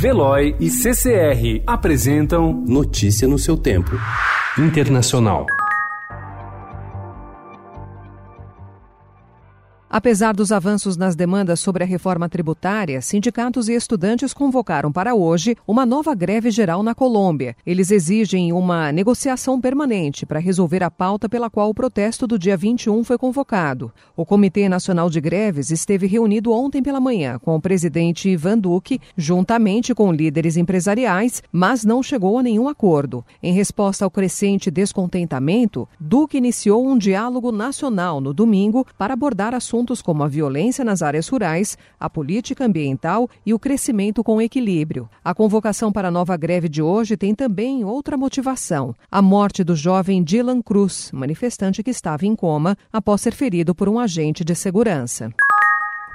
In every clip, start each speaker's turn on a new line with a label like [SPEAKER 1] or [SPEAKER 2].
[SPEAKER 1] Veloy e CCR apresentam
[SPEAKER 2] Notícia no seu tempo.
[SPEAKER 1] Internacional.
[SPEAKER 3] Apesar dos avanços nas demandas sobre a reforma tributária, sindicatos e estudantes convocaram para hoje uma nova greve geral na Colômbia. Eles exigem uma negociação permanente para resolver a pauta pela qual o protesto do dia 21 foi convocado. O Comitê Nacional de Greves esteve reunido ontem pela manhã com o presidente Ivan Duque, juntamente com líderes empresariais, mas não chegou a nenhum acordo. Em resposta ao crescente descontentamento, Duque iniciou um diálogo nacional no domingo para abordar assuntos assuntos como a violência nas áreas rurais, a política ambiental e o crescimento com equilíbrio. A convocação para a nova greve de hoje tem também outra motivação: a morte do jovem Dylan Cruz, manifestante que estava em coma após ser ferido por um agente de segurança.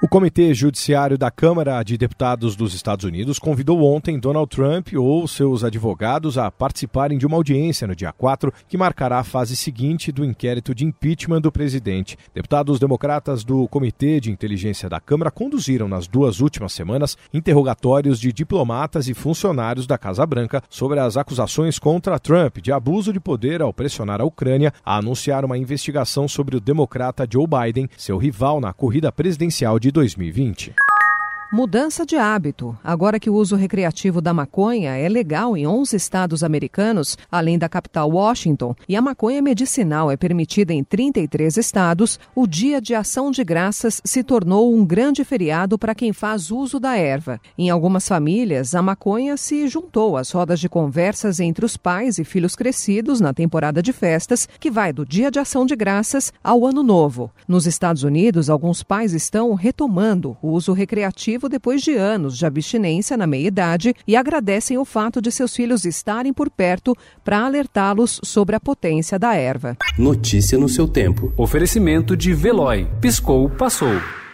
[SPEAKER 4] O Comitê Judiciário da Câmara de Deputados dos Estados Unidos convidou ontem Donald Trump ou seus advogados a participarem de uma audiência no dia 4, que marcará a fase seguinte do inquérito de impeachment do presidente. Deputados democratas do Comitê de Inteligência da Câmara conduziram nas duas últimas semanas interrogatórios de diplomatas e funcionários da Casa Branca sobre as acusações contra Trump de abuso de poder ao pressionar a Ucrânia a anunciar uma investigação sobre o democrata Joe Biden, seu rival na corrida presidencial de 2020.
[SPEAKER 3] Mudança de hábito. Agora que o uso recreativo da maconha é legal em 11 estados americanos, além da capital Washington, e a maconha medicinal é permitida em 33 estados, o Dia de Ação de Graças se tornou um grande feriado para quem faz uso da erva. Em algumas famílias, a maconha se juntou às rodas de conversas entre os pais e filhos crescidos na temporada de festas, que vai do Dia de Ação de Graças ao Ano Novo. Nos Estados Unidos, alguns pais estão retomando o uso recreativo depois de anos de abstinência na meia-idade e agradecem o fato de seus filhos estarem por perto para alertá-los sobre a potência da erva.
[SPEAKER 2] Notícia no seu tempo.
[SPEAKER 1] Oferecimento de Veloy. Piscou, passou.